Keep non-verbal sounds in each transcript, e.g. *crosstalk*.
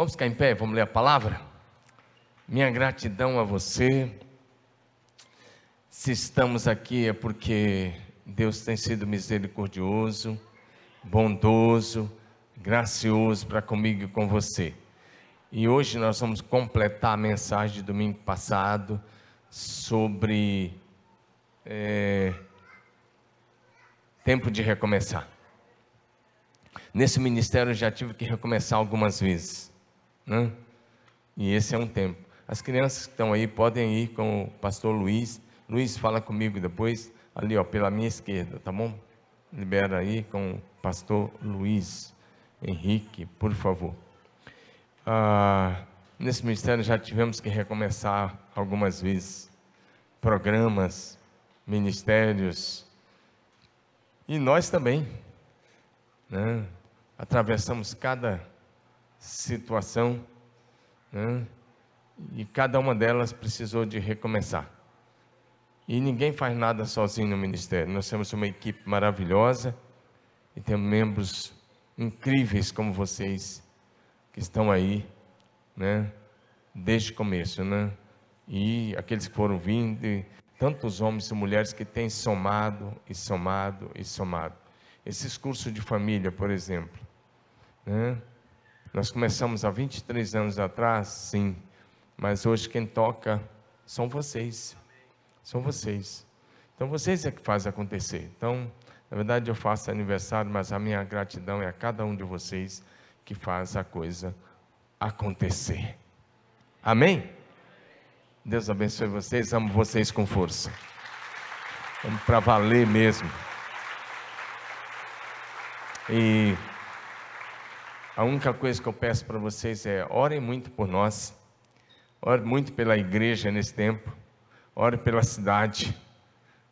Vamos ficar em pé, vamos ler a palavra? Minha gratidão a você. Se estamos aqui é porque Deus tem sido misericordioso, bondoso, gracioso para comigo e com você. E hoje nós vamos completar a mensagem de domingo passado sobre é, tempo de recomeçar. Nesse ministério eu já tive que recomeçar algumas vezes. Né? E esse é um tempo. As crianças que estão aí podem ir com o pastor Luiz. Luiz, fala comigo depois, ali ó, pela minha esquerda, tá bom? Libera aí com o pastor Luiz Henrique, por favor. Ah, nesse ministério já tivemos que recomeçar algumas vezes. Programas, ministérios. E nós também. Né? Atravessamos cada situação, né? e cada uma delas precisou de recomeçar. E ninguém faz nada sozinho no ministério. Nós temos uma equipe maravilhosa e temos membros incríveis como vocês que estão aí, né? Desde o começo, né? E aqueles que foram vindo, tantos homens e mulheres que têm somado e somado e somado. Esses cursos de família, por exemplo, né? Nós começamos há 23 anos atrás, sim, mas hoje quem toca são vocês. São vocês. Então vocês é que fazem acontecer. Então, na verdade eu faço aniversário, mas a minha gratidão é a cada um de vocês que faz a coisa acontecer. Amém? Deus abençoe vocês, amo vocês com força. Vamos para valer mesmo. E a única coisa que eu peço para vocês é orem muito por nós, orem muito pela igreja nesse tempo, orem pela cidade.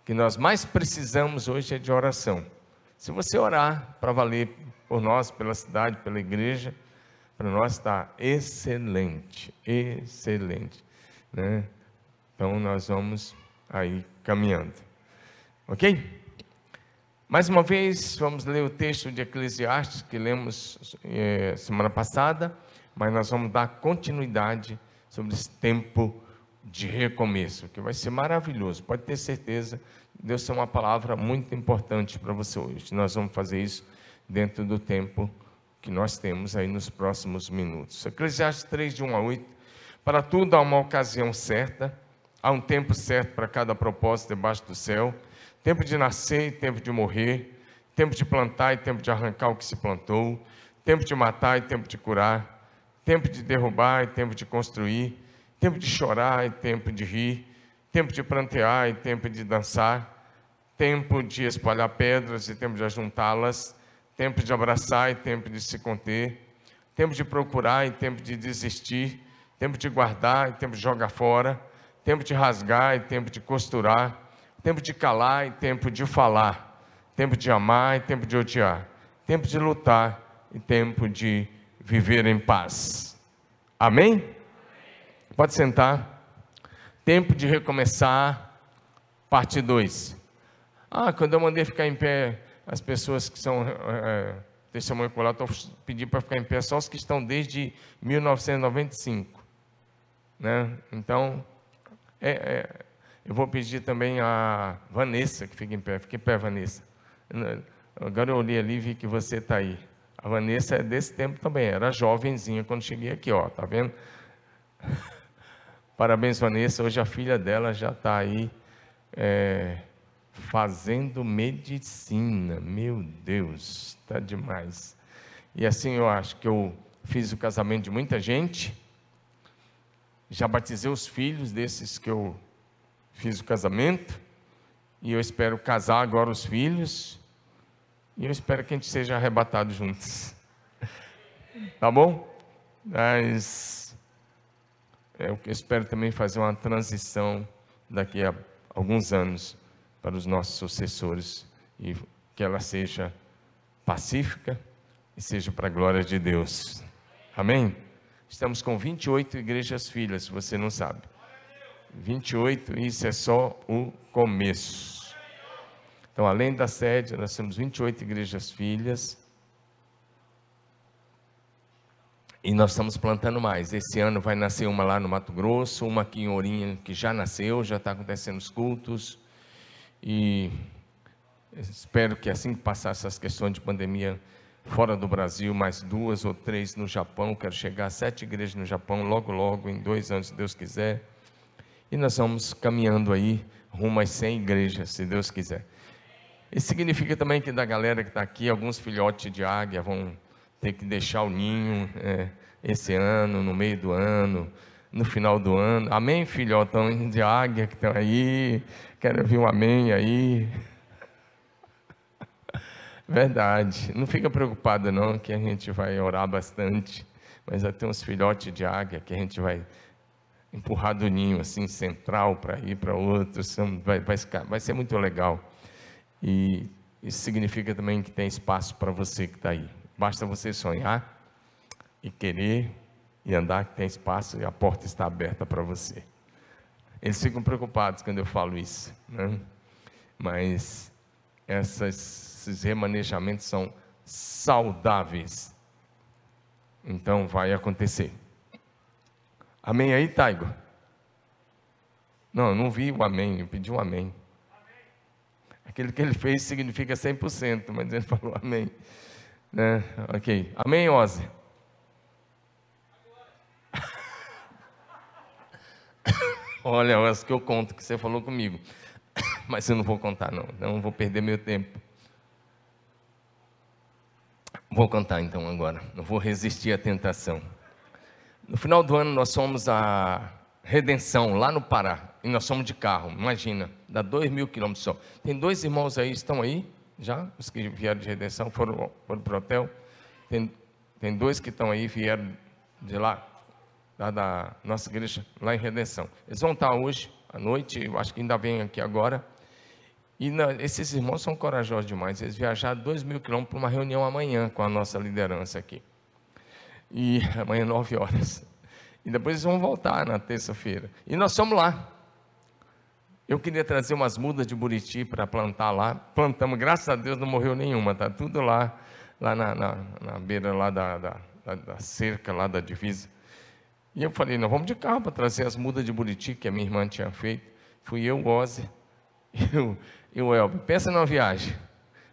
O que nós mais precisamos hoje é de oração. Se você orar para valer por nós, pela cidade, pela igreja, para nós está excelente, excelente. Né? Então nós vamos aí caminhando. Ok? Mais uma vez, vamos ler o texto de Eclesiastes que lemos é, semana passada, mas nós vamos dar continuidade sobre esse tempo de recomeço, que vai ser maravilhoso. Pode ter certeza, Deus tem uma palavra muito importante para você hoje. Nós vamos fazer isso dentro do tempo que nós temos aí nos próximos minutos. Eclesiastes 3, de 1 a 8. Para tudo há uma ocasião certa, há um tempo certo para cada propósito debaixo do céu tempo de nascer e tempo de morrer, tempo de plantar e tempo de arrancar o que se plantou, tempo de matar e tempo de curar, tempo de derrubar e tempo de construir, tempo de chorar e tempo de rir, tempo de plantear e tempo de dançar, tempo de espalhar pedras e tempo de ajuntá-las, tempo de abraçar e tempo de se conter, tempo de procurar e tempo de desistir, tempo de guardar e tempo de jogar fora, tempo de rasgar e tempo de costurar, tempo de calar e tempo de falar, tempo de amar e tempo de odiar, tempo de lutar e tempo de viver em paz. Amém? Pode sentar. Tempo de recomeçar, parte 2. Ah, quando eu mandei ficar em pé, as pessoas que são é, testemunho ocular, estou pedindo para ficar em pé só os que estão desde 1995. Né? Então, é, é eu vou pedir também a Vanessa que fique em pé. Fique em pé, Vanessa. Agora eu olhei ali e vi que você está aí. A Vanessa é desse tempo também, era jovenzinha quando cheguei aqui, ó, tá vendo? Parabéns, Vanessa. Hoje a filha dela já está aí é, fazendo medicina. Meu Deus, está demais. E assim eu acho que eu fiz o casamento de muita gente. Já batizei os filhos desses que eu fiz o casamento, e eu espero casar agora os filhos, e eu espero que a gente seja arrebatado juntos. *laughs* Tá bom? Mas eu espero também fazer uma transição daqui a alguns anos para os nossos sucessores e que ela seja pacífica e seja para a glória de Deus. Amém? Estamos com 28 igrejas filhas, se você não sabe. 28, isso é só o começo. Então, além da sede, nós temos 28 igrejas filhas. E nós estamos plantando mais. Esse ano vai nascer uma lá no Mato Grosso, uma aqui em Ourinha que já nasceu, já está acontecendo os cultos. E espero que assim que passar essas questões de pandemia fora do Brasil, mais duas ou três no Japão. Quero chegar a sete igrejas no Japão logo, logo, em dois anos, se Deus quiser. E nós vamos caminhando aí rumo às 100 igrejas, se Deus quiser. Isso significa também que da galera que está aqui, alguns filhotes de águia vão ter que deixar o ninho é, esse ano, no meio do ano, no final do ano. Amém, filhotão de águia que estão aí? Quero ouvir um amém aí. *laughs* Verdade. Não fica preocupado não, que a gente vai orar bastante. Mas ter uns filhotes de águia que a gente vai empurrar do ninho assim central para ir para outros. Vai, vai, vai ser muito legal. E isso significa também que tem espaço para você que está aí. Basta você sonhar e querer e andar que tem espaço e a porta está aberta para você. Eles ficam preocupados quando eu falo isso, né? mas essas, esses remanejamentos são saudáveis. Então vai acontecer. Amém aí, Taigo? Não, eu não vi o amém, eu pedi um amém. Aquele que ele fez significa 100%, mas ele *laughs* falou amém. Né? Ok. Amém, Ozzy? *laughs* Olha, Ozzy, que eu conto que você falou comigo. *coughs* Mas eu não vou contar, não. Não vou perder meu tempo. Vou contar então agora. Não vou resistir à tentação. No final do ano nós fomos a Redenção, lá no Pará. E nós somos de carro, imagina, dá dois mil quilômetros só. Tem dois irmãos aí, estão aí? já, os que vieram de redenção foram, foram para o hotel. Tem, tem dois que estão aí, vieram de lá, lá da nossa igreja, lá em Redenção. Eles vão estar hoje, à noite, eu acho que ainda vêm aqui agora. E na, esses irmãos são corajosos demais. Eles viajaram dois mil quilômetros para uma reunião amanhã com a nossa liderança aqui. E *laughs* amanhã, nove horas. E depois eles vão voltar na terça-feira. E nós somos lá. Eu queria trazer umas mudas de buriti para plantar lá. Plantamos, graças a Deus não morreu nenhuma, está tudo lá, lá na, na, na beira lá da, da, da, cerca, lá da divisa. E eu falei, nós vamos de carro para trazer as mudas de buriti que a minha irmã tinha feito. Fui eu, Ozzy *laughs* e o, e o Elber. Pensa numa viagem.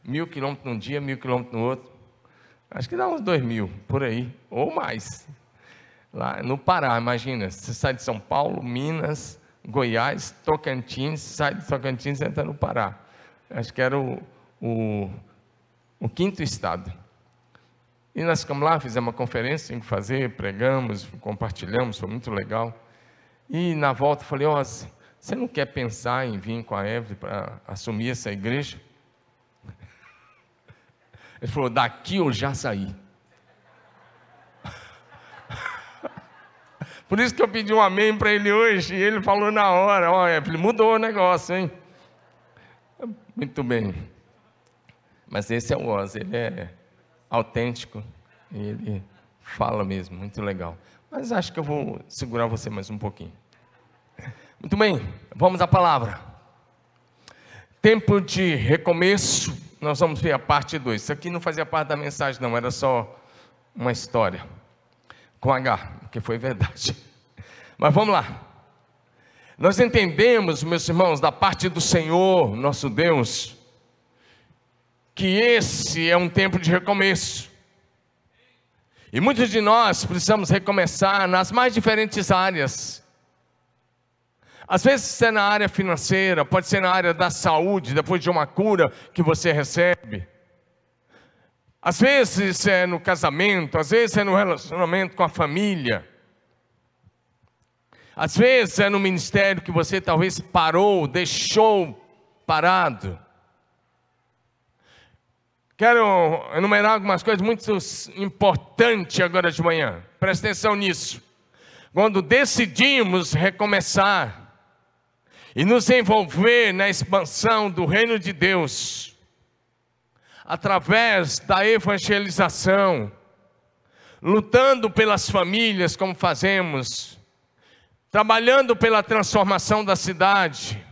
Mil quilômetros num dia, mil quilômetros no outro. Acho que dá uns dois mil, por aí, ou mais. Lá no Pará, imagina, você sai de São Paulo, Minas, Goiás, Tocantins, sai de Tocantins e entra no Pará. Acho que era o, o, o quinto estado. E nós ficamos lá, fizemos uma conferência, tinha que fazer, pregamos, compartilhamos, foi muito legal. E na volta falei, ó, oh, você não quer pensar em vir com a Eve para assumir essa igreja? Ele falou, daqui eu já saí. *laughs* Por isso que eu pedi um amém para ele hoje, e ele falou na hora, olha, mudou o negócio, hein? Muito bem. Mas esse é o Oz, ele é autêntico, ele fala mesmo, muito legal. Mas acho que eu vou segurar você mais um pouquinho. Muito bem, vamos à palavra. Tempo de recomeço, nós vamos ver a parte 2. Isso aqui não fazia parte da mensagem, não, era só uma história com H, que foi verdade. *laughs* Mas vamos lá. Nós entendemos, meus irmãos, da parte do Senhor, nosso Deus, que esse é um tempo de recomeço. E muitos de nós precisamos recomeçar nas mais diferentes áreas. Às vezes é na área financeira, pode ser na área da saúde, depois de uma cura que você recebe. Às vezes é no casamento, às vezes é no relacionamento com a família. Às vezes é no ministério que você talvez parou, deixou parado. Quero enumerar algumas coisas muito importantes agora de manhã. Presta atenção nisso. Quando decidimos recomeçar e nos envolver na expansão do reino de Deus, através da evangelização, lutando pelas famílias, como fazemos, trabalhando pela transformação da cidade.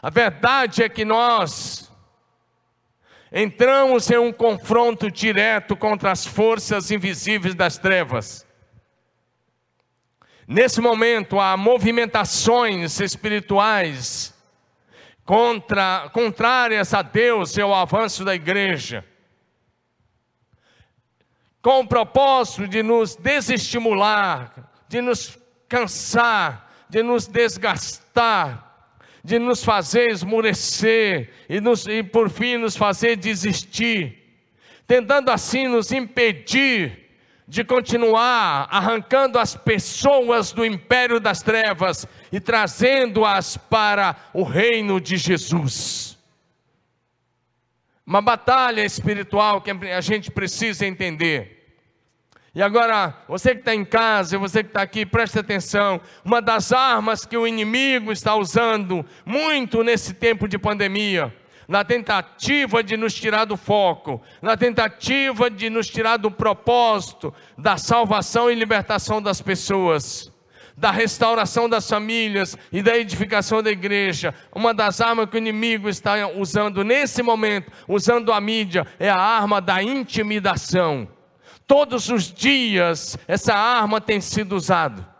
A verdade é que nós entramos em um confronto direto contra as forças invisíveis das trevas. Nesse momento, há movimentações espirituais contra, contrárias a Deus e ao avanço da igreja, com o propósito de nos desestimular, de nos cansar, de nos desgastar, de nos fazer esmurecer e, nos, e por fim nos fazer desistir, tentando assim nos impedir de continuar arrancando as pessoas do império das trevas e trazendo-as para o reino de Jesus. Uma batalha espiritual que a gente precisa entender. E agora, você que está em casa, você que está aqui, preste atenção. Uma das armas que o inimigo está usando muito nesse tempo de pandemia, na tentativa de nos tirar do foco, na tentativa de nos tirar do propósito da salvação e libertação das pessoas, da restauração das famílias e da edificação da igreja. Uma das armas que o inimigo está usando nesse momento, usando a mídia, é a arma da intimidação. Todos os dias essa arma tem sido usada.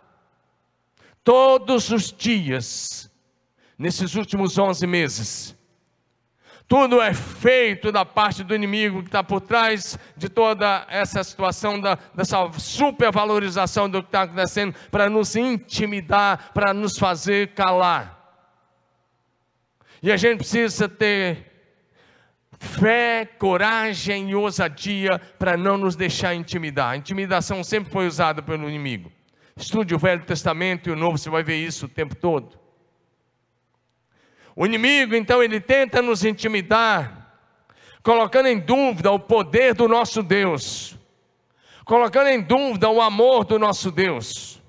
Todos os dias, nesses últimos 11 meses. Tudo é feito da parte do inimigo que está por trás de toda essa situação, da, dessa supervalorização do que está acontecendo, para nos intimidar, para nos fazer calar. E a gente precisa ter fé, coragem e ousadia para não nos deixar intimidar. A intimidação sempre foi usada pelo inimigo. Estude o Velho Testamento e o Novo, você vai ver isso o tempo todo. O inimigo, então, ele tenta nos intimidar, colocando em dúvida o poder do nosso Deus, colocando em dúvida o amor do nosso Deus,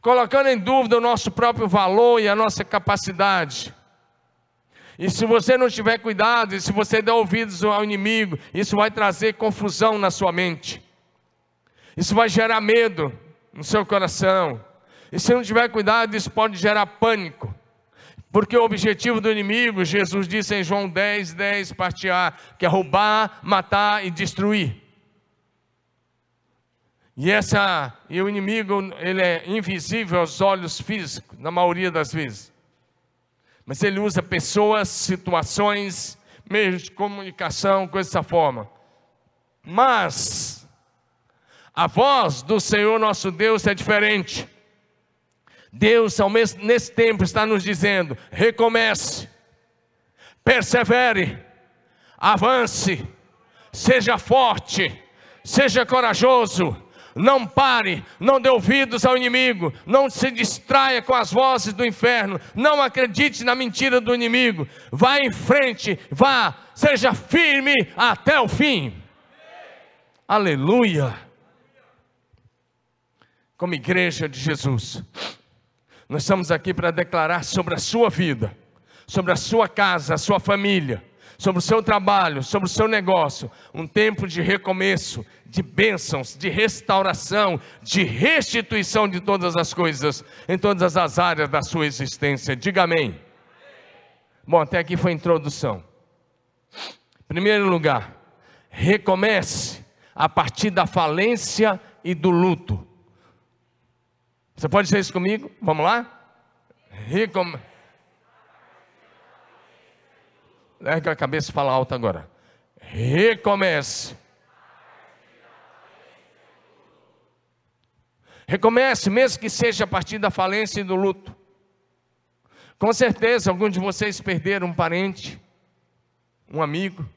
colocando em dúvida o nosso próprio valor e a nossa capacidade e se você não tiver cuidado, e se você der ouvidos ao inimigo, isso vai trazer confusão na sua mente. Isso vai gerar medo no seu coração. E se não tiver cuidado, isso pode gerar pânico. Porque o objetivo do inimigo, Jesus disse em João 10, 10, parte A, que é roubar, matar e destruir. E, essa, e o inimigo, ele é invisível aos olhos físicos, na maioria das vezes. Mas ele usa pessoas, situações, meios de comunicação, com essa forma. Mas a voz do Senhor nosso Deus é diferente. Deus, mesmo, nesse tempo, está nos dizendo: recomece, persevere, avance, seja forte, seja corajoso, não pare, não dê ouvidos ao inimigo, não se distraia com as vozes do inferno, não acredite na mentira do inimigo, vá em frente, vá, seja firme até o fim. Aleluia. Como igreja de Jesus, nós estamos aqui para declarar sobre a sua vida, sobre a sua casa, a sua família sobre o seu trabalho, sobre o seu negócio, um tempo de recomeço, de bênçãos, de restauração, de restituição de todas as coisas, em todas as áreas da sua existência. Diga amém. Bom, até aqui foi a introdução. Primeiro lugar, recomece a partir da falência e do luto. Você pode dizer isso comigo? Vamos lá? Recomece Ergue a cabeça e fala alto agora. Recomece. Recomece, mesmo que seja a partir da falência e do luto. Com certeza, alguns de vocês perderam um parente, um amigo.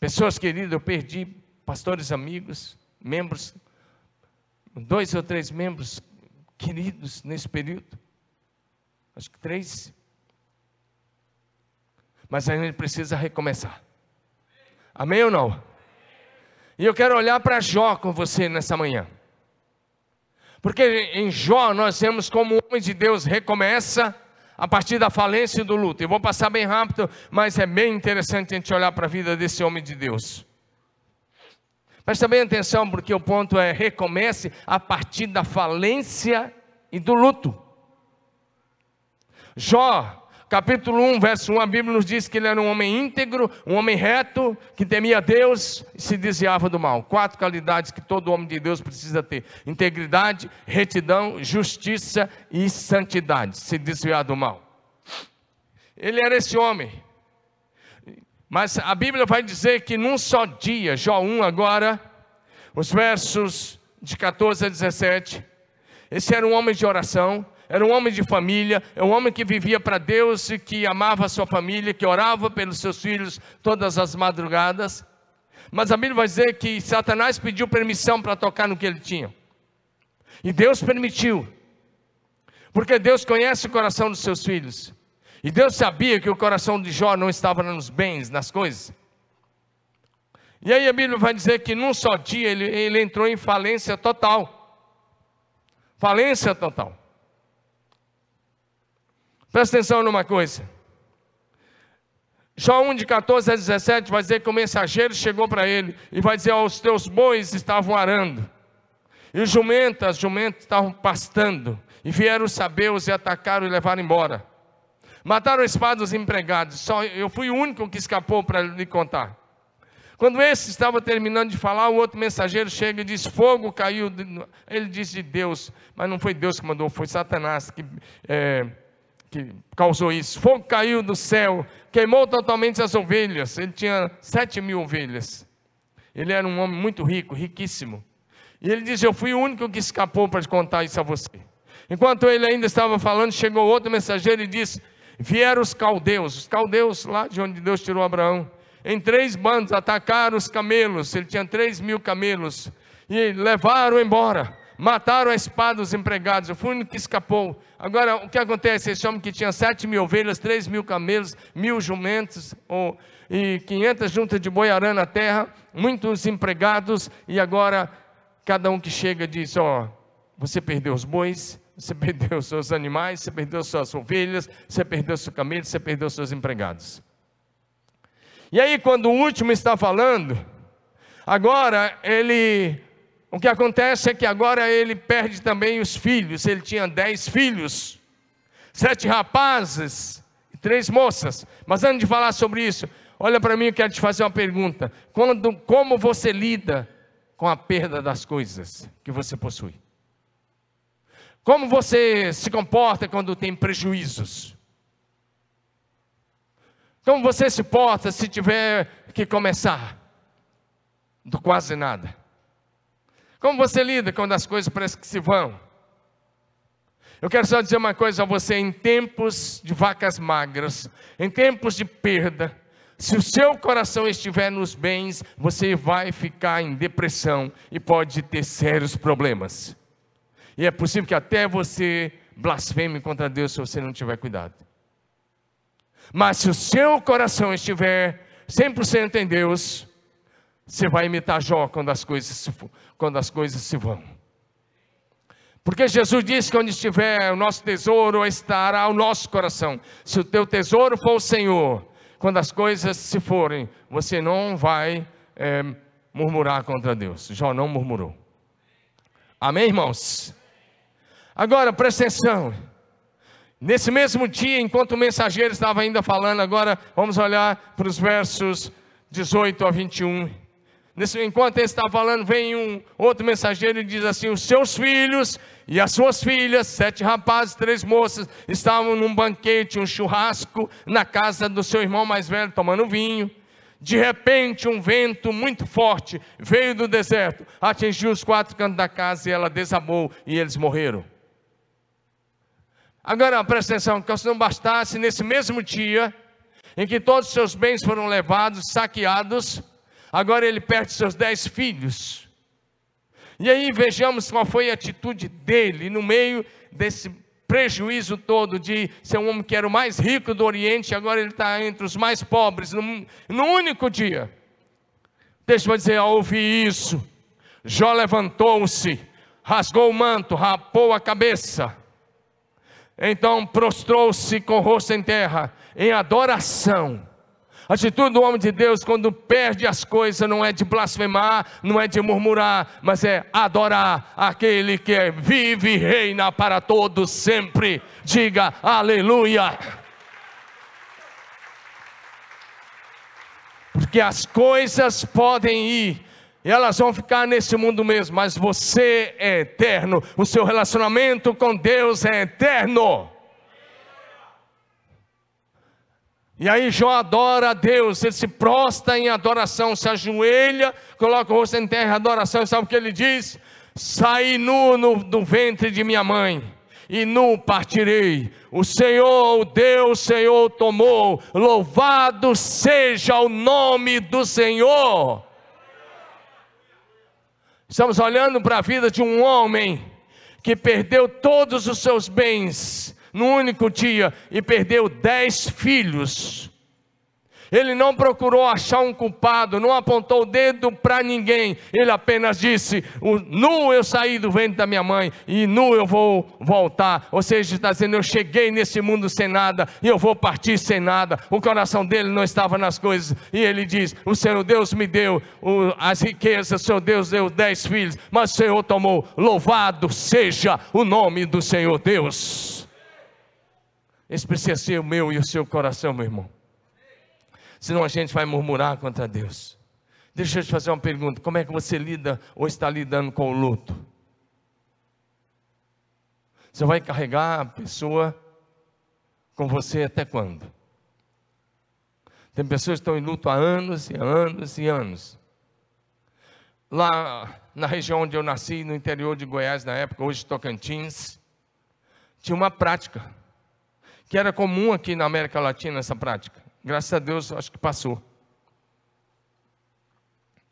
Pessoas queridas, eu perdi pastores amigos, membros, dois ou três membros queridos nesse período. Acho que três. Mas a gente precisa recomeçar. Amém ou não? E eu quero olhar para Jó com você nessa manhã. Porque em Jó nós vemos como o homem de Deus recomeça a partir da falência e do luto. Eu vou passar bem rápido, mas é bem interessante a gente olhar para a vida desse homem de Deus. Presta bem atenção, porque o ponto é: recomece a partir da falência e do luto. Jó capítulo 1, verso 1, a Bíblia nos diz que ele era um homem íntegro, um homem reto, que temia Deus e se desviava do mal. Quatro qualidades que todo homem de Deus precisa ter: integridade, retidão, justiça e santidade. Se desviar do mal. Ele era esse homem. Mas a Bíblia vai dizer que num só dia, Jó 1 agora, os versos de 14 a 17, esse era um homem de oração, era um homem de família, é um homem que vivia para Deus e que amava a sua família, que orava pelos seus filhos todas as madrugadas. Mas a Bíblia vai dizer que Satanás pediu permissão para tocar no que ele tinha. E Deus permitiu. Porque Deus conhece o coração dos seus filhos. E Deus sabia que o coração de Jó não estava nos bens, nas coisas. E aí a Bíblia vai dizer que num só dia ele, ele entrou em falência total. Falência total. Presta atenção numa coisa. Jó 1 de 14 a 17 vai dizer que o mensageiro chegou para ele e vai dizer: Os teus bois estavam arando, e os jumentas, as jumentas estavam pastando, e vieram os sabeus e atacaram e levaram embora. Mataram a espada os empregados, só eu fui o único que escapou para lhe contar. Quando esse estava terminando de falar, o outro mensageiro chega e diz: Fogo caiu. Ele disse de Deus, mas não foi Deus que mandou, foi Satanás que. É, que causou isso. Fogo caiu do céu, queimou totalmente as ovelhas. Ele tinha sete mil ovelhas. Ele era um homem muito rico, riquíssimo. E ele diz: Eu fui o único que escapou para contar isso a você. Enquanto ele ainda estava falando, chegou outro mensageiro e disse: Vieram os caldeus, os caldeus lá de onde Deus tirou Abraão, em três bandos, atacaram os camelos. Ele tinha três mil camelos e levaram embora mataram a espada os empregados, o único que escapou. Agora, o que acontece? Esse homem que tinha sete mil ovelhas, três mil camelos, mil jumentos, ou, e quinhentas juntas de boiarã na terra, muitos empregados, e agora cada um que chega diz: Ó, oh, você perdeu os bois, você *laughs* perdeu seus animais, você perdeu suas ovelhas, você perdeu seu camelo, você perdeu seus empregados. E aí, quando o último está falando, agora ele o que acontece é que agora ele perde também os filhos. Ele tinha dez filhos, sete rapazes e três moças. Mas antes de falar sobre isso, olha para mim, eu quero te fazer uma pergunta. Quando, como você lida com a perda das coisas que você possui? Como você se comporta quando tem prejuízos? Como você se porta se tiver que começar do quase nada? Como você lida quando as coisas parecem que se vão? Eu quero só dizer uma coisa a você: em tempos de vacas magras, em tempos de perda, se o seu coração estiver nos bens, você vai ficar em depressão e pode ter sérios problemas. E é possível que até você blasfeme contra Deus se você não tiver cuidado. Mas se o seu coração estiver 100% em Deus, você vai imitar Jó quando as coisas se, quando as coisas se vão. Porque Jesus disse que onde estiver o nosso tesouro estará o nosso coração. Se o teu tesouro for o Senhor, quando as coisas se forem, você não vai é, murmurar contra Deus. Jó não murmurou. Amém, irmãos? Agora, presta atenção. Nesse mesmo dia, enquanto o mensageiro estava ainda falando, agora vamos olhar para os versos 18 a 21. Nesse, enquanto ele está falando, vem um outro mensageiro e diz assim: Os seus filhos e as suas filhas, sete rapazes, três moças, estavam num banquete, um churrasco, na casa do seu irmão mais velho, tomando vinho. De repente, um vento muito forte veio do deserto, atingiu os quatro cantos da casa e ela desabou e eles morreram. Agora presta atenção: que se não bastasse, nesse mesmo dia, em que todos os seus bens foram levados, saqueados, Agora ele perde seus dez filhos. E aí vejamos qual foi a atitude dele no meio desse prejuízo todo de ser um homem que era o mais rico do Oriente, agora ele está entre os mais pobres, num, único dia. Deixa eu dizer, ao ouvir isso, Jó levantou-se, rasgou o manto, rapou a cabeça, então prostrou-se com o rosto em terra, em adoração. A atitude do homem de Deus quando perde as coisas não é de blasfemar, não é de murmurar, mas é adorar aquele que é vive e reina para todos sempre. Diga aleluia. Porque as coisas podem ir, e elas vão ficar nesse mundo mesmo, mas você é eterno, o seu relacionamento com Deus é eterno. E aí Jó adora a Deus, ele se prostra em adoração, se ajoelha, coloca o rosto em terra em adoração, sabe o que ele diz? Saí nu no, do ventre de minha mãe, e nu partirei. O Senhor, o Deus, Senhor tomou, louvado seja o nome do Senhor. Estamos olhando para a vida de um homem que perdeu todos os seus bens, num único dia e perdeu dez filhos. Ele não procurou achar um culpado, não apontou o dedo para ninguém. Ele apenas disse: Nu eu saí do ventre da minha mãe e nu eu vou voltar. Ou seja, está dizendo: Eu cheguei nesse mundo sem nada e eu vou partir sem nada. O coração dele não estava nas coisas. E ele diz: O Senhor Deus me deu as riquezas, o Senhor Deus deu dez filhos, mas o Senhor tomou. Louvado seja o nome do Senhor Deus. Esse precisa ser o meu e o seu coração, meu irmão. Senão a gente vai murmurar contra Deus. Deixa eu te fazer uma pergunta: como é que você lida ou está lidando com o luto? Você vai carregar a pessoa com você até quando? Tem pessoas que estão em luto há anos e anos e anos. Lá na região onde eu nasci, no interior de Goiás, na época, hoje Tocantins, tinha uma prática que era comum aqui na América Latina essa prática. Graças a Deus, acho que passou.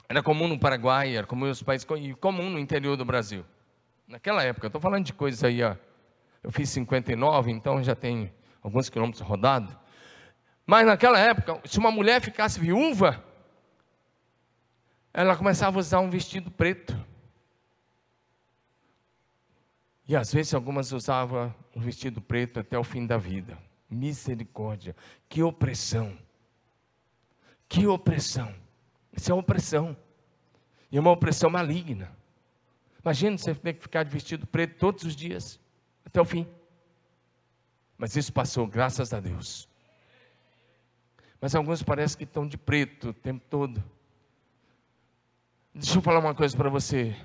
Era comum no Paraguai, era comum nos países e comum no interior do Brasil. Naquela época, estou falando de coisas aí, ó, eu fiz 59, então já tem alguns quilômetros rodados. Mas naquela época, se uma mulher ficasse viúva, ela começava a usar um vestido preto. E às vezes algumas usavam um vestido preto até o fim da vida. Misericórdia, que opressão. Que opressão. Isso é opressão. E é uma opressão maligna. Imagina você ter que ficar de vestido preto todos os dias, até o fim. Mas isso passou, graças a Deus. Mas alguns parecem que estão de preto o tempo todo. Deixa eu falar uma coisa para você.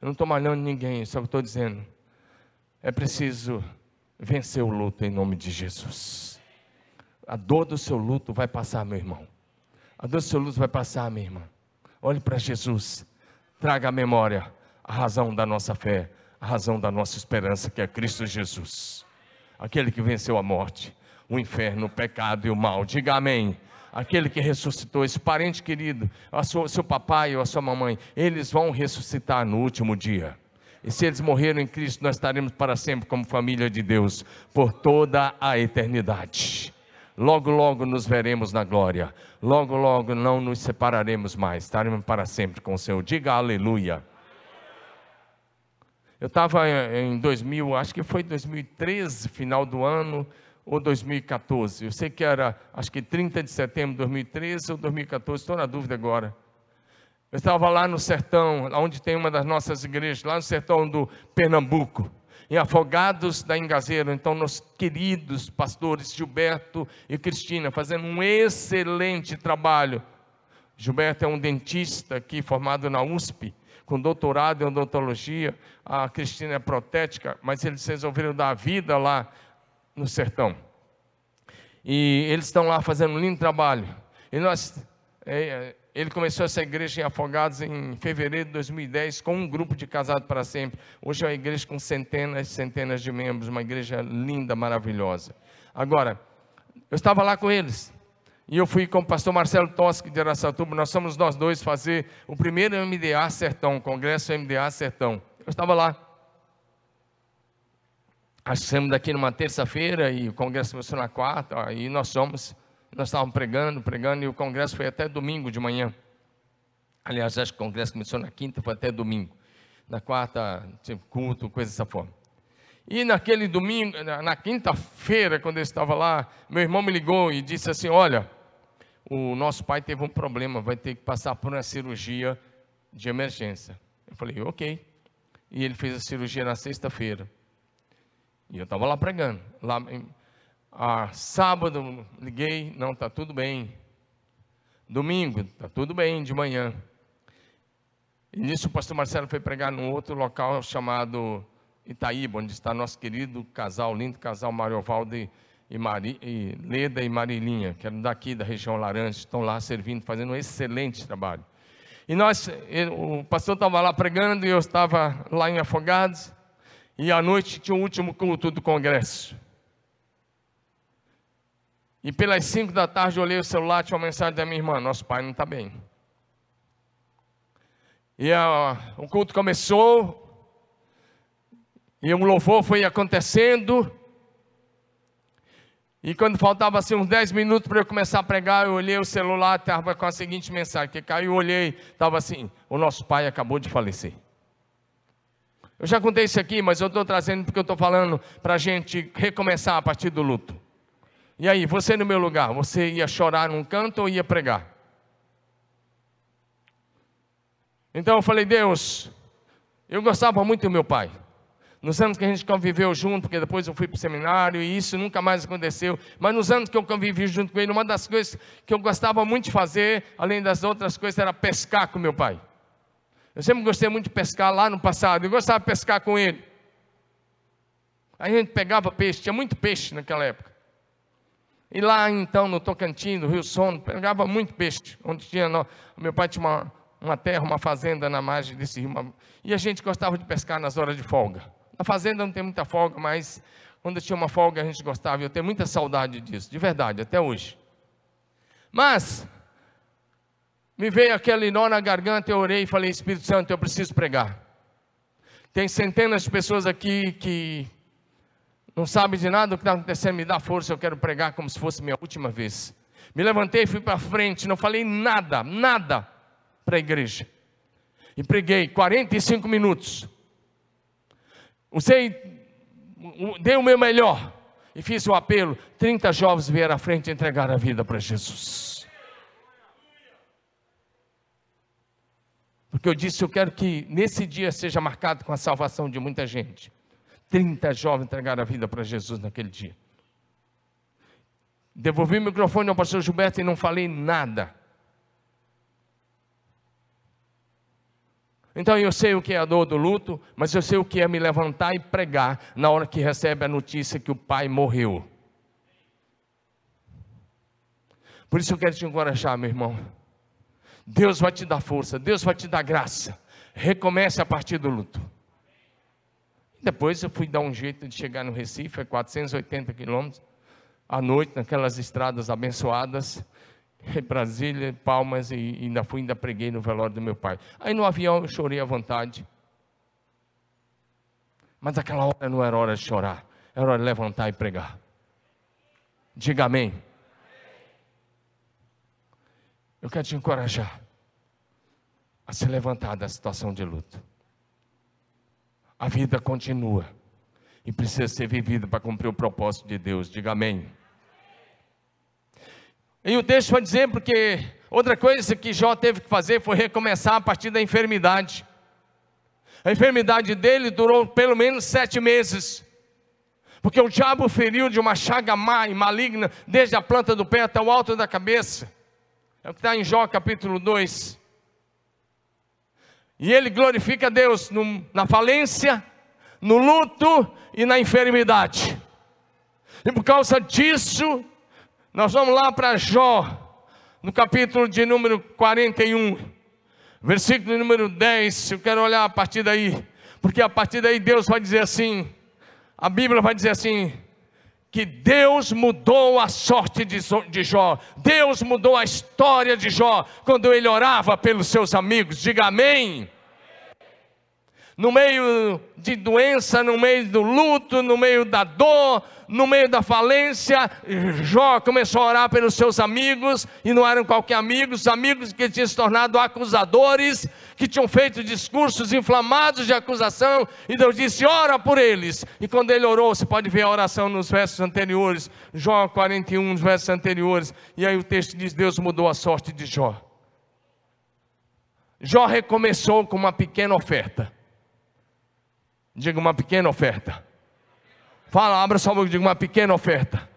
Eu não estou malhando ninguém, só estou dizendo. É preciso vencer o luto em nome de Jesus. A dor do seu luto vai passar, meu irmão. A dor do seu luto vai passar, minha irmã. Olhe para Jesus. Traga à memória a razão da nossa fé, a razão da nossa esperança, que é Cristo Jesus. Aquele que venceu a morte, o inferno, o pecado e o mal. Diga amém aquele que ressuscitou, esse parente querido, a sua, seu papai ou a sua mamãe, eles vão ressuscitar no último dia. E se eles morreram em Cristo, nós estaremos para sempre como família de Deus, por toda a eternidade. Logo, logo nos veremos na glória. Logo, logo não nos separaremos mais. Estaremos para sempre com o Senhor. Diga aleluia. Eu estava em 2000, acho que foi 2013, final do ano, ou 2014. Eu sei que era, acho que 30 de setembro de 2013 ou 2014, estou na dúvida agora. Eu estava lá no sertão, onde tem uma das nossas igrejas, lá no sertão do Pernambuco, em Afogados da Engazeira. Então, nos queridos pastores Gilberto e Cristina, fazendo um excelente trabalho. Gilberto é um dentista aqui, formado na USP, com doutorado em odontologia. A Cristina é protética, mas eles resolveram dar vida lá no sertão. E eles estão lá fazendo um lindo trabalho. E nós. É, ele começou essa igreja em Afogados em fevereiro de 2010 com um grupo de casados para sempre. Hoje é uma igreja com centenas e centenas de membros, uma igreja linda, maravilhosa. Agora, eu estava lá com eles. E eu fui com o pastor Marcelo Toschi de Aracatuba, nós somos nós dois fazer o primeiro MDA Sertão, Congresso MDA Sertão. Eu estava lá. Saímos daqui numa terça-feira e o congresso começou na quarta, e nós somos nós estávamos pregando, pregando, e o congresso foi até domingo de manhã. Aliás, acho que o congresso começou na quinta, foi até domingo. Na quarta, tinha culto, coisa dessa forma. E naquele domingo, na quinta-feira, quando eu estava lá, meu irmão me ligou e disse assim: Olha, o nosso pai teve um problema, vai ter que passar por uma cirurgia de emergência. Eu falei: Ok. E ele fez a cirurgia na sexta-feira. E eu estava lá pregando. Lá, ah, sábado liguei, não, está tudo bem. Domingo, está tudo bem de manhã. E nisso o pastor Marcelo foi pregar num outro local chamado Itaíba, onde está nosso querido casal, lindo casal Mariovaldo e, e, Mari, e Leda e Marilinha, que eram daqui da região Laranja, estão lá servindo, fazendo um excelente trabalho. E nós, o pastor estava lá pregando e eu estava lá em Afogados, e à noite tinha o último culto do congresso. E pelas cinco da tarde eu olhei o celular, tinha uma mensagem da minha irmã: Nosso pai não está bem. E a, o culto começou, e um louvor foi acontecendo. E quando faltava assim uns 10 minutos para eu começar a pregar, eu olhei o celular, estava com a seguinte mensagem, que caiu, olhei, estava assim, o nosso pai acabou de falecer. Eu já contei isso aqui, mas eu estou trazendo porque eu estou falando para a gente recomeçar a partir do luto. E aí, você no meu lugar, você ia chorar num canto ou ia pregar? Então eu falei, Deus, eu gostava muito do meu pai. Nos anos que a gente conviveu junto, porque depois eu fui para o seminário e isso nunca mais aconteceu. Mas nos anos que eu convivi junto com ele, uma das coisas que eu gostava muito de fazer, além das outras coisas, era pescar com meu pai. Eu sempre gostei muito de pescar lá no passado. Eu gostava de pescar com ele. A gente pegava peixe, tinha muito peixe naquela época. E lá então no Tocantins, no Rio Sono, pegava muito peixe. Onde tinha, no, meu pai tinha uma, uma terra, uma fazenda na margem desse rio. Uma, e a gente gostava de pescar nas horas de folga. Na fazenda não tem muita folga, mas quando tinha uma folga a gente gostava. Eu tenho muita saudade disso, de verdade, até hoje. Mas, me veio aquele nó na garganta, eu orei e falei: Espírito Santo, eu preciso pregar. Tem centenas de pessoas aqui que não sabem de nada do que está acontecendo, me dá força, eu quero pregar como se fosse minha última vez. Me levantei, fui para frente, não falei nada, nada para a igreja. E preguei 45 minutos. Usei, dei o meu melhor e fiz o apelo. 30 jovens vieram à frente e entregaram a vida para Jesus. Porque eu disse, eu quero que nesse dia seja marcado com a salvação de muita gente. 30 jovens entregaram a vida para Jesus naquele dia. Devolvi o microfone ao pastor Gilberto e não falei nada. Então eu sei o que é a dor do luto, mas eu sei o que é me levantar e pregar na hora que recebe a notícia que o pai morreu. Por isso eu quero te encorajar, meu irmão. Deus vai te dar força, Deus vai te dar graça. Recomece a partir do luto. Depois eu fui dar um jeito de chegar no Recife, é 480 quilômetros, à noite, naquelas estradas abençoadas Brasília, Palmas, e, e ainda fui, ainda preguei no velório do meu pai. Aí no avião eu chorei à vontade. Mas aquela hora não era hora de chorar, era hora de levantar e pregar. Diga amém. Eu quero te encorajar a se levantar da situação de luto. A vida continua e precisa ser vivida para cumprir o propósito de Deus. Diga amém. E o texto vai dizer porque outra coisa que Jó teve que fazer foi recomeçar a partir da enfermidade. A enfermidade dele durou pelo menos sete meses. Porque o diabo feriu de uma chaga má e maligna, desde a planta do pé até o alto da cabeça. É o que está em Jó capítulo 2. E ele glorifica Deus no, na falência, no luto e na enfermidade. E por causa disso, nós vamos lá para Jó, no capítulo de número 41, versículo número 10. Eu quero olhar a partir daí, porque a partir daí Deus vai dizer assim: a Bíblia vai dizer assim, que Deus mudou a sorte de Jó, Deus mudou a história de Jó, quando ele orava pelos seus amigos, diga amém no meio de doença, no meio do luto, no meio da dor, no meio da falência, Jó começou a orar pelos seus amigos, e não eram qualquer amigos, amigos que tinham se tornado acusadores, que tinham feito discursos inflamados de acusação, e Deus disse: ora por eles. E quando ele orou, você pode ver a oração nos versos anteriores, Jó 41, nos versos anteriores, e aí o texto diz: Deus mudou a sorte de Jó. Jó recomeçou com uma pequena oferta. Diga uma pequena oferta. Fala, abra sua boca, diga uma pequena oferta.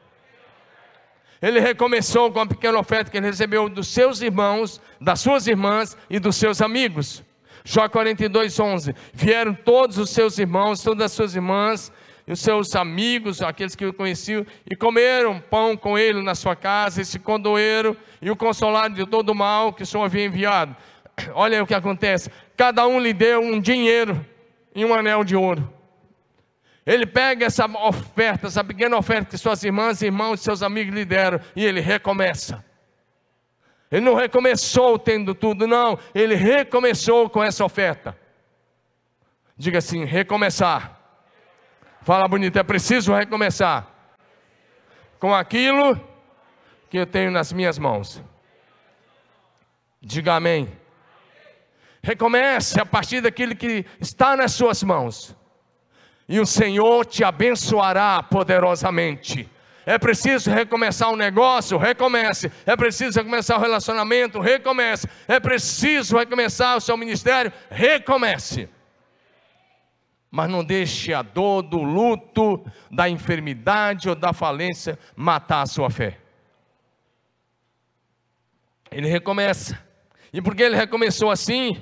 Ele recomeçou com a pequena oferta que ele recebeu dos seus irmãos, das suas irmãs e dos seus amigos. Jó 42, 11. Vieram todos os seus irmãos, todas as suas irmãs, e os seus amigos, aqueles que o conheciam, e comeram pão com ele na sua casa, e se condoeram, e o consolaram de todo o mal que o Senhor havia enviado. Olha o que acontece: cada um lhe deu um dinheiro e um anel de ouro. Ele pega essa oferta, essa pequena oferta que suas irmãs, irmãos e seus amigos lhe deram, e ele recomeça. Ele não recomeçou tendo tudo, não. Ele recomeçou com essa oferta. Diga assim: recomeçar. Fala bonito, é preciso recomeçar com aquilo que eu tenho nas minhas mãos. Diga amém. Recomece a partir daquilo que está nas suas mãos, e o Senhor te abençoará poderosamente. É preciso recomeçar um negócio? Recomece. É preciso recomeçar o relacionamento? Recomece. É preciso recomeçar o seu ministério? Recomece mas não deixe a dor do luto, da enfermidade ou da falência matar a sua fé. Ele recomeça. E porque ele recomeçou assim,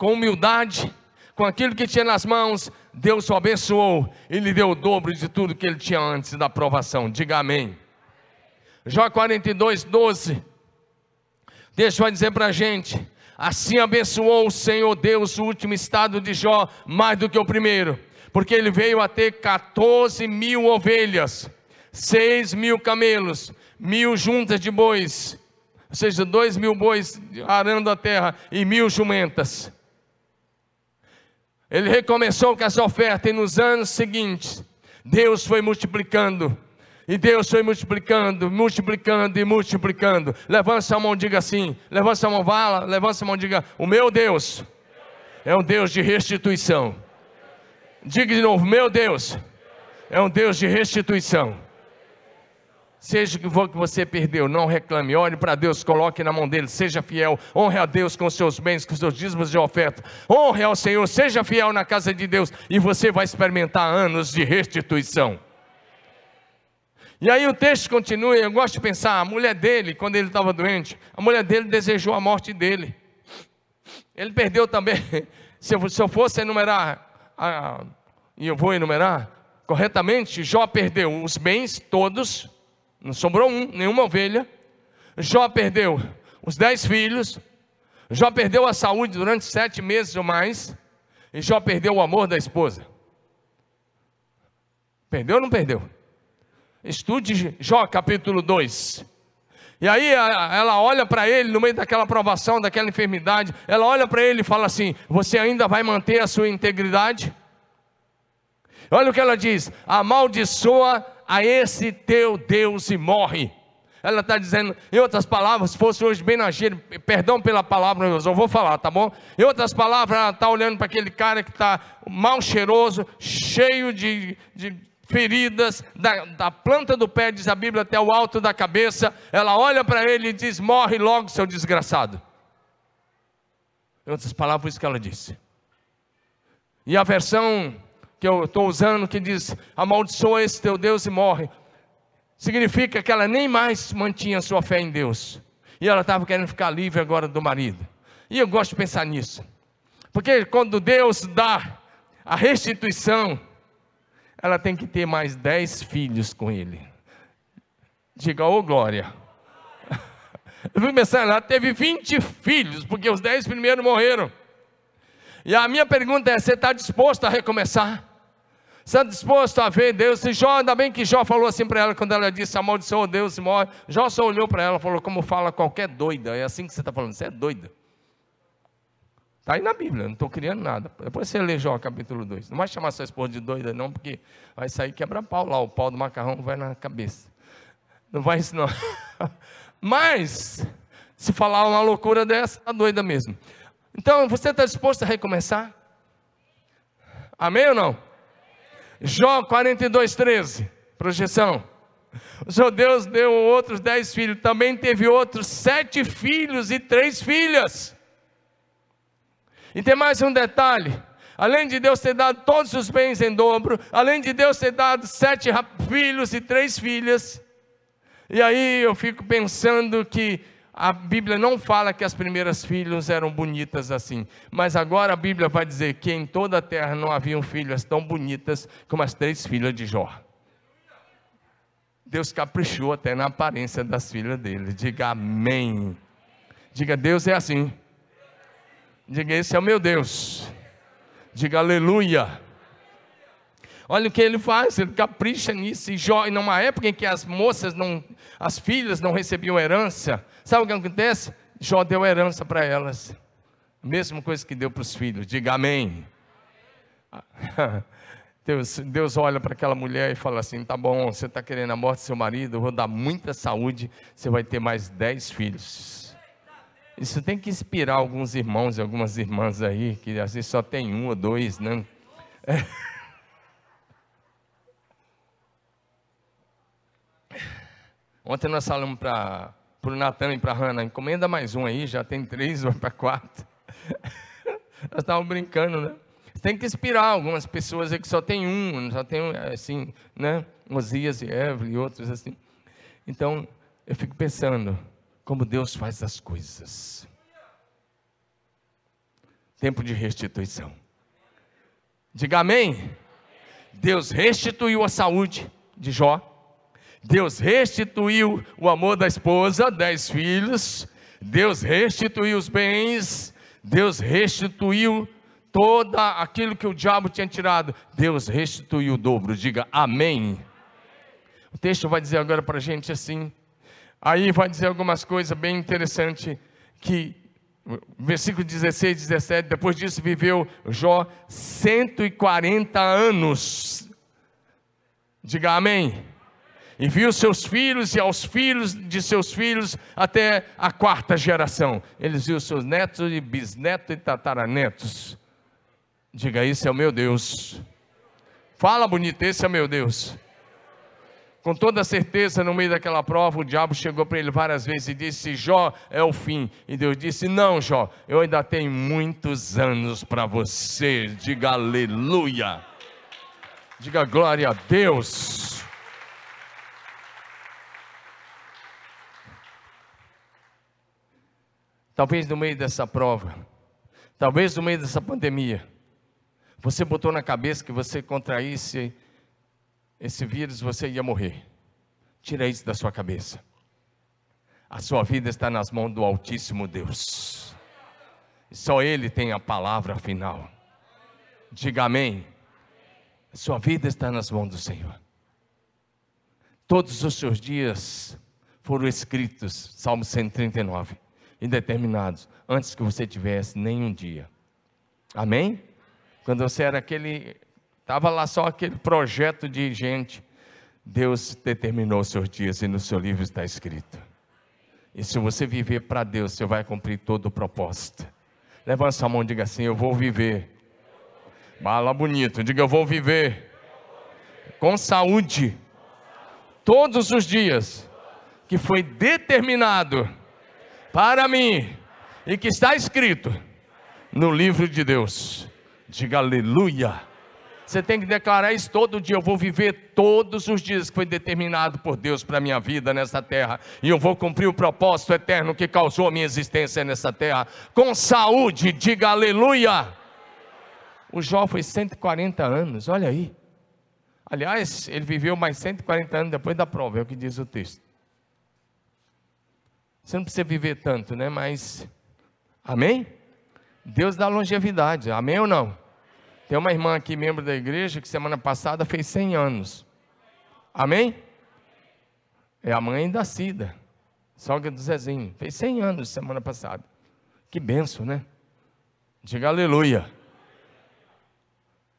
com humildade, com aquilo que tinha nas mãos, Deus o abençoou e lhe deu o dobro de tudo que ele tinha antes da aprovação. Diga amém. Jó 42, 12. Deixa eu dizer para a gente Assim abençoou o Senhor Deus o último estado de Jó mais do que o primeiro, porque ele veio a ter 14 mil ovelhas, 6 mil camelos, mil juntas de bois, ou seja, dois mil bois arando a terra e mil jumentas. Ele recomeçou com essa oferta e nos anos seguintes, Deus foi multiplicando e Deus foi multiplicando, multiplicando e multiplicando. Levanta a mão, diga assim. Levanta a mão, vala. Levanta a mão, diga: O meu Deus é um Deus de restituição. Diga de novo: Meu Deus é um Deus de restituição. Seja o que for que você perdeu, não reclame, olhe para Deus, coloque na mão dele, seja fiel, honre a Deus com seus bens, com seus dízimos de oferta, honre ao Senhor, seja fiel na casa de Deus, e você vai experimentar anos de restituição. E aí o texto continua, eu gosto de pensar, a mulher dele, quando ele estava doente, a mulher dele desejou a morte dele. Ele perdeu também, *laughs* se eu, se eu fosse enumerar, a, e eu vou enumerar corretamente, Jó perdeu os bens todos, não sobrou um, nenhuma ovelha. Jó perdeu os dez filhos, Jó perdeu a saúde durante sete meses ou mais, e Jó perdeu o amor da esposa. Perdeu ou não perdeu? Estude Jó capítulo 2. E aí ela olha para ele no meio daquela provação, daquela enfermidade, ela olha para ele e fala assim: Você ainda vai manter a sua integridade? Olha o que ela diz: Amaldiçoa a esse teu Deus e morre. Ela está dizendo, em outras palavras, se fosse hoje bem na gíria, perdão pela palavra, eu vou falar, tá bom? Em outras palavras, ela está olhando para aquele cara que está mal cheiroso, cheio de, de feridas, da, da, planta do pé, diz a Bíblia, até o alto da cabeça. Ela olha para ele e diz: Morre logo, seu desgraçado. Em outras palavras, foi isso que ela disse. E a versão que eu estou usando, que diz: Amaldiçoa esse teu Deus e morre, significa que ela nem mais mantinha sua fé em Deus. E ela estava querendo ficar livre agora do marido. E eu gosto de pensar nisso. Porque quando Deus dá a restituição, ela tem que ter mais dez filhos com ele. Diga, ô oh, glória. *laughs* Eu fui pensar, ela teve 20 filhos, porque os dez primeiros morreram. E a minha pergunta é: você está disposto a recomeçar? Está disposto a ver Deus? E Jó, ainda bem que Jó falou assim para ela quando ela disse: amaldiçoa Deus e morre. Jó só olhou para ela e falou: como fala qualquer doida. É assim que você está falando, você é doida. Está aí na Bíblia, não estou criando nada. Depois você lê Jó capítulo 2. Não vai chamar sua esposa de doida, não, porque vai sair quebra-pau lá, o pau do macarrão vai na cabeça. Não vai isso, não. *laughs* Mas, se falar uma loucura dessa, está doida mesmo. Então, você está disposto a recomeçar? Amém ou não? Jó 42, 13. Projeção. O seu Deus deu outros dez filhos, também teve outros sete filhos e três filhas. E tem mais um detalhe: além de Deus ter dado todos os bens em dobro, além de Deus ter dado sete filhos e três filhas, E aí eu fico pensando que a Bíblia não fala que as primeiras filhas eram bonitas assim, mas agora a Bíblia vai dizer que em toda a terra não haviam filhas tão bonitas como as três filhas de Jó. Deus caprichou até na aparência das filhas dele. Diga amém. Diga, Deus é assim. Diga, esse é o meu Deus. Diga aleluia. Olha o que ele faz, ele capricha nisso. E Jó, numa época em que as moças não, as filhas não recebiam herança, sabe o que acontece? Jó deu herança para elas. Mesma coisa que deu para os filhos. Diga amém. *laughs* Deus, Deus olha para aquela mulher e fala assim: tá bom, você está querendo a morte do seu marido, eu vou dar muita saúde, você vai ter mais dez filhos. Isso tem que inspirar alguns irmãos e algumas irmãs aí, que às vezes só tem um ou dois, né? É. *laughs* Ontem nós falamos para o Natan e para a Hanna, encomenda mais um aí, já tem três, vai para quatro. *laughs* nós estávamos brincando, né? Tem que inspirar algumas pessoas aí que só tem um, só tem assim, né? Osias e Evelyn e outros assim. Então, eu fico pensando como Deus faz as coisas. Tempo de restituição. Diga amém. Deus restituiu a saúde de Jó. Deus restituiu o amor da esposa, dez filhos. Deus restituiu os bens. Deus restituiu toda aquilo que o diabo tinha tirado. Deus restituiu o dobro. Diga amém. O texto vai dizer agora para a gente assim. Aí vai dizer algumas coisas bem interessantes que versículo 16, 17, depois disso viveu Jó 140 anos. Diga amém e viu seus filhos e aos filhos de seus filhos até a quarta geração. Eles viu seus netos e bisnetos e tataranetos. Diga, isso é o meu Deus. Fala bonito, esse é o meu Deus. Com toda certeza, no meio daquela prova, o diabo chegou para ele várias vezes e disse: Jó, é o fim. E Deus disse: Não, Jó, eu ainda tenho muitos anos para você. Diga aleluia. Diga glória a Deus. Talvez no meio dessa prova, talvez no meio dessa pandemia, você botou na cabeça que você contraísse esse vírus, você ia morrer. Tira isso da sua cabeça. A sua vida está nas mãos do Altíssimo Deus. Só Ele tem a palavra final. Diga amém. A sua vida está nas mãos do Senhor. Todos os seus dias foram escritos, Salmo 139 e determinados antes que você tivesse nenhum dia. Amém? Quando você era aquele, estava lá só aquele projeto de gente, Deus determinou os seus dias e no seu livro está escrito. E se você viver para Deus, você vai cumprir todo o propósito. Levanta sua mão e diga assim: Eu vou viver. Bala bonito, diga: Eu vou viver com saúde todos os dias que foi determinado para mim e que está escrito no livro de Deus. Diga aleluia. Você tem que declarar isso todo dia. Eu vou viver todos os dias que foi determinado por Deus para a minha vida nessa terra. E eu vou cumprir o propósito eterno que causou a minha existência nessa terra. Com saúde, diga aleluia. O Jó foi 140 anos, olha aí. Aliás, ele viveu mais 140 anos depois da prova, é o que diz o texto. Você não precisa viver tanto, né? Mas, amém? Deus dá longevidade, amém ou não? Tem uma irmã aqui, membro da igreja, que semana passada fez 100 anos. Amém? É a mãe da Cida, sogra do Zezinho. Fez 100 anos semana passada. Que benção, né? Diga aleluia.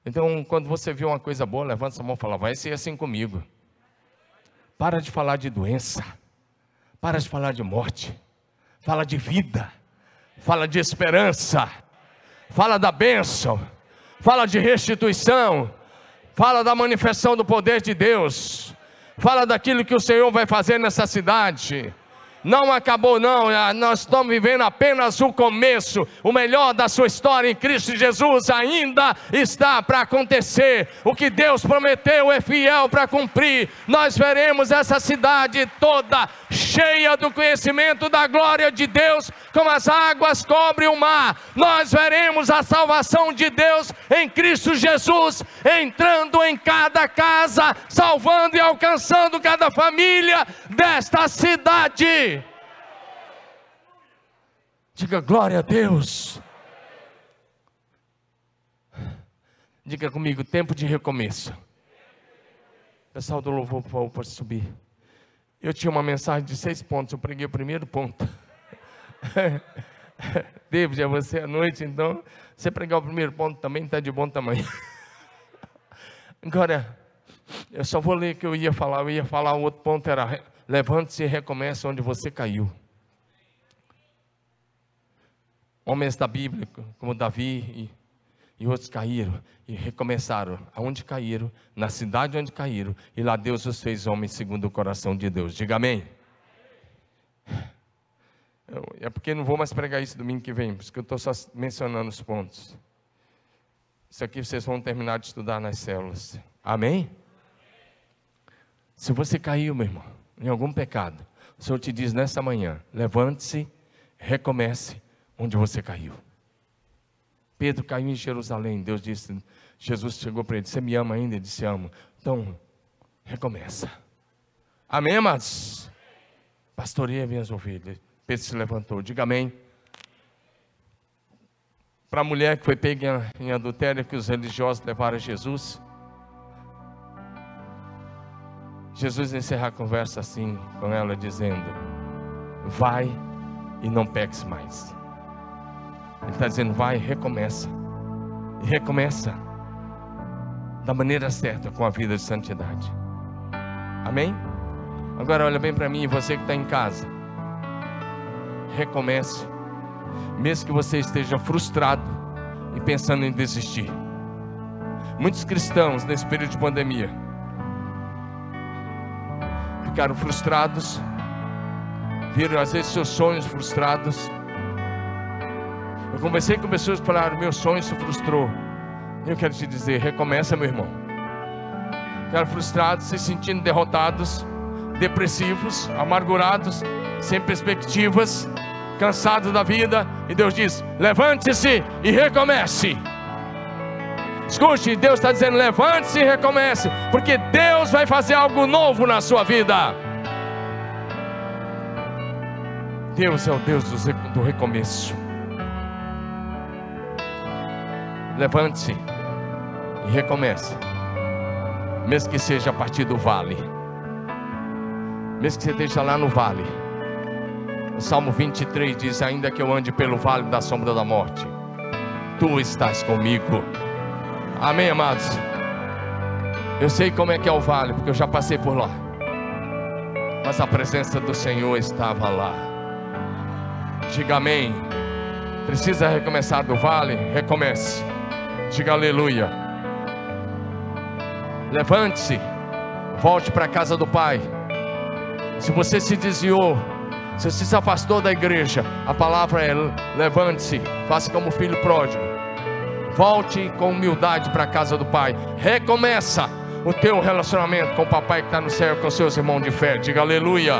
Então, quando você vê uma coisa boa, levanta sua mão e fala: vai ser assim comigo. Para de falar de doença. Para de falar de morte, fala de vida, fala de esperança, fala da bênção, fala de restituição, fala da manifestação do poder de Deus, fala daquilo que o Senhor vai fazer nessa cidade. Não acabou, não. Ah, nós estamos vivendo apenas o começo. O melhor da sua história em Cristo Jesus ainda está para acontecer. O que Deus prometeu é fiel para cumprir. Nós veremos essa cidade toda cheia do conhecimento da glória de Deus, como as águas cobrem o mar. Nós veremos a salvação de Deus em Cristo Jesus entrando em cada casa, salvando e alcançando cada família desta cidade. Diga glória a Deus. Diga comigo, tempo de recomeço. Pessoal do louvor, por favor, pode subir. Eu tinha uma mensagem de seis pontos, eu preguei o primeiro ponto. *laughs* David, é você à noite, então, você pregar o primeiro ponto também está de bom tamanho. *laughs* Agora, eu só vou ler o que eu ia falar. Eu ia falar, o outro ponto era: levante-se e recomece onde você caiu homens da Bíblia, como Davi e, e outros caíram e recomeçaram. Aonde caíram? Na cidade onde caíram. E lá Deus os fez homens segundo o coração de Deus. Diga amém. é porque não vou mais pregar isso domingo que vem, porque eu estou só mencionando os pontos. Isso aqui vocês vão terminar de estudar nas células. Amém? Se você caiu, meu irmão, em algum pecado, o Senhor te diz nessa manhã: levante-se, recomece onde você caiu. Pedro caiu em Jerusalém. Deus disse, Jesus chegou para ele: Você me ama ainda? Ele disse: Amo. Então, recomeça. Amém, amados? Pastoreia minhas ovelhas. Pedro se levantou. Diga amém. Para a mulher que foi pega em adultério, que os religiosos levaram a Jesus. Jesus encerra a conversa assim com ela, dizendo: Vai e não peques mais. Ele está dizendo: vai, recomeça. E recomeça da maneira certa com a vida de santidade. Amém? Agora olha bem para mim, você que está em casa. Recomece. Mesmo que você esteja frustrado e pensando em desistir. Muitos cristãos nesse período de pandemia ficaram frustrados, viram às vezes seus sonhos frustrados eu conversei com pessoas que falaram: meu sonho se frustrou. Eu quero te dizer: recomeça, meu irmão. Ficaram frustrados, se sentindo derrotados, depressivos, amargurados, sem perspectivas, cansados da vida. E Deus diz: levante-se e recomece. Escute, Deus está dizendo: levante-se e recomece, porque Deus vai fazer algo novo na sua vida. Deus é o Deus do recomeço. Levante-se e recomece. Mesmo que seja a partir do vale. Mesmo que você esteja lá no vale. O Salmo 23 diz: Ainda que eu ande pelo vale da sombra da morte, tu estás comigo. Amém, amados? Eu sei como é que é o vale, porque eu já passei por lá. Mas a presença do Senhor estava lá. Diga amém. Precisa recomeçar do vale? Recomece. Diga aleluia. Levante-se, volte para a casa do Pai. Se você se desviou, se você se afastou da igreja, a palavra é: levante-se, faça como filho pródigo. Volte com humildade para a casa do Pai. Recomeça o teu relacionamento com o papai que está no céu, com seus irmãos de fé. Diga aleluia.